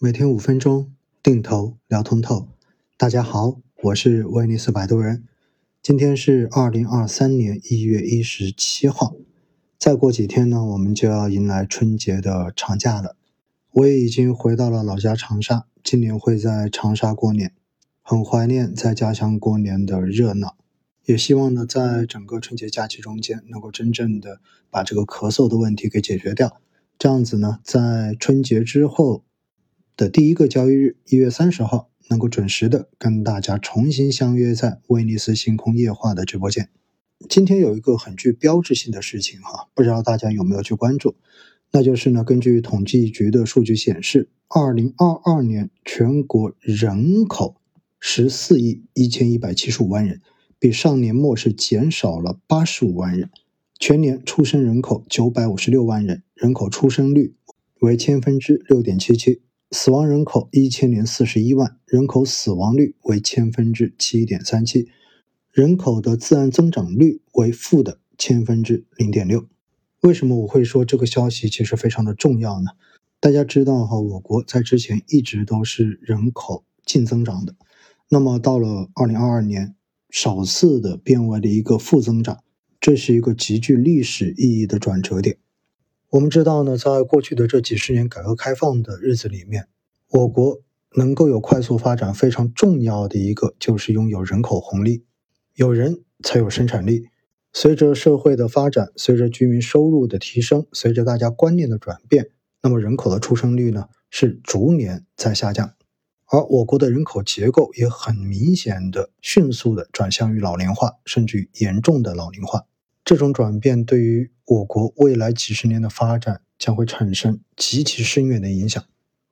每天五分钟，定投聊通透。大家好，我是威尼斯摆渡人。今天是二零二三年一月一十七号。再过几天呢，我们就要迎来春节的长假了。我也已经回到了老家长沙，今年会在长沙过年，很怀念在家乡过年的热闹。也希望呢，在整个春节假期中间，能够真正的把这个咳嗽的问题给解决掉。这样子呢，在春节之后。的第一个交易日，一月三十号，能够准时的跟大家重新相约在威尼斯星空夜话的直播间。今天有一个很具标志性的事情哈，不知道大家有没有去关注？那就是呢，根据统计局的数据显示，二零二二年全国人口十四亿一千一百七十五万人，比上年末是减少了八十五万人。全年出生人口九百五十六万人，人口出生率为千分之六点七七。死亡人口一千零四十一万，人口死亡率为千分之七点三七，人口的自然增长率为负的千分之零点六。为什么我会说这个消息其实非常的重要呢？大家知道哈，我国在之前一直都是人口净增长的，那么到了二零二二年，首次的变为了一个负增长，这是一个极具历史意义的转折点。我们知道呢，在过去的这几十年改革开放的日子里面，我国能够有快速发展，非常重要的一个就是拥有人口红利，有人才有生产力。随着社会的发展，随着居民收入的提升，随着大家观念的转变，那么人口的出生率呢是逐年在下降，而我国的人口结构也很明显的迅速的转向于老龄化，甚至于严重的老龄化。这种转变对于我国未来几十年的发展将会产生极其深远的影响，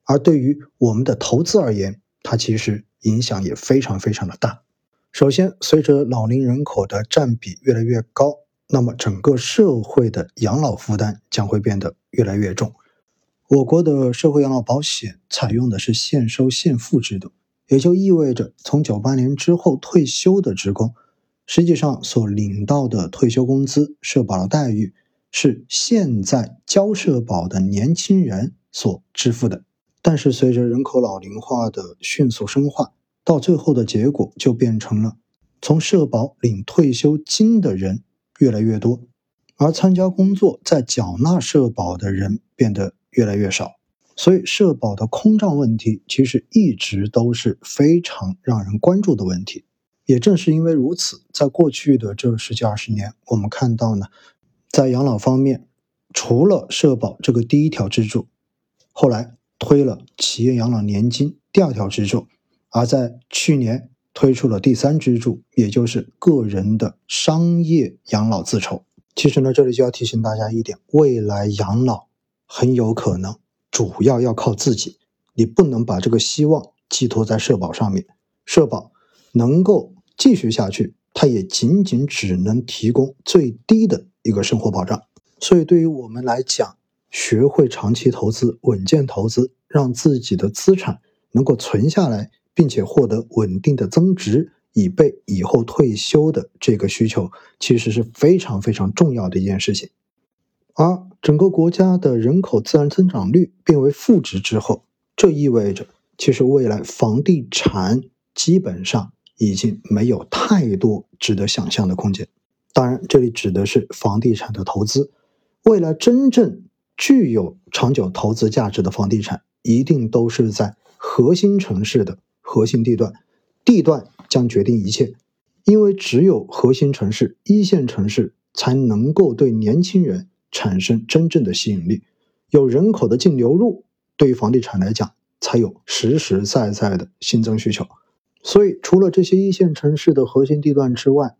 而对于我们的投资而言，它其实影响也非常非常的大。首先，随着老龄人口的占比越来越高，那么整个社会的养老负担将会变得越来越重。我国的社会养老保险采用的是现收现付制度，也就意味着从九八年之后退休的职工。实际上所领到的退休工资、社保的待遇，是现在交社保的年轻人所支付的。但是随着人口老龄化的迅速深化，到最后的结果就变成了，从社保领退休金的人越来越多，而参加工作在缴纳社保的人变得越来越少。所以社保的空账问题，其实一直都是非常让人关注的问题。也正是因为如此，在过去的这十几二十年，我们看到呢，在养老方面，除了社保这个第一条支柱，后来推了企业养老年金第二条支柱，而在去年推出了第三支柱，也就是个人的商业养老自筹。其实呢，这里就要提醒大家一点：未来养老很有可能主要要靠自己，你不能把这个希望寄托在社保上面，社保能够。继续下去，它也仅仅只能提供最低的一个生活保障。所以，对于我们来讲，学会长期投资、稳健投资，让自己的资产能够存下来，并且获得稳定的增值，以备以后退休的这个需求，其实是非常非常重要的一件事情。而整个国家的人口自然增长率变为负值之后，这意味着，其实未来房地产基本上。已经没有太多值得想象的空间。当然，这里指的是房地产的投资。未来真正具有长久投资价值的房地产，一定都是在核心城市的核心地段。地段将决定一切，因为只有核心城市、一线城市才能够对年轻人产生真正的吸引力。有人口的净流入，对于房地产来讲，才有实实在在的新增需求。所以，除了这些一线城市的核心地段之外，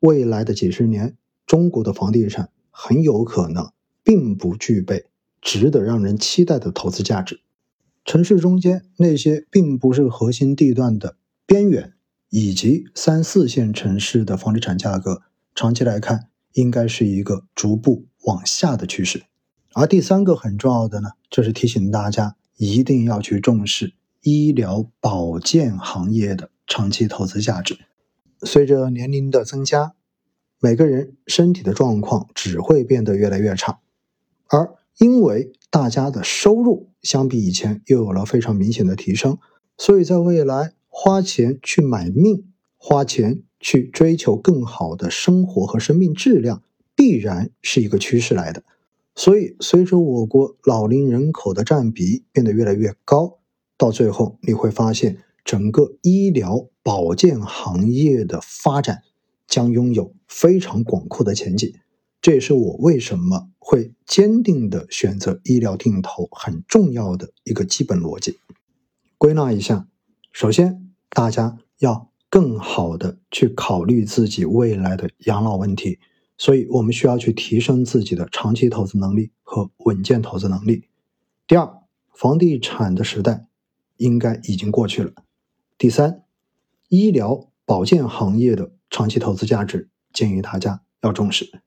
未来的几十年，中国的房地产很有可能并不具备值得让人期待的投资价值。城市中间那些并不是核心地段的边缘，以及三四线城市的房地产价格，长期来看应该是一个逐步往下的趋势。而第三个很重要的呢，就是提醒大家一定要去重视。医疗保健行业的长期投资价值，随着年龄的增加，每个人身体的状况只会变得越来越差，而因为大家的收入相比以前又有了非常明显的提升。所以在未来，花钱去买命，花钱去追求更好的生活和生命质量，必然是一个趋势来的。所以，随着我国老龄人口的占比变得越来越高，到最后你会发现，整个医疗保健行业的发展将拥有非常广阔的前景。这也是我为什么会坚定的选择医疗定投很重要的一个基本逻辑。归纳一下，首先，大家要更好的去考虑自己未来的养老问题。所以我们需要去提升自己的长期投资能力和稳健投资能力。第二，房地产的时代应该已经过去了。第三，医疗保健行业的长期投资价值，建议大家要重视。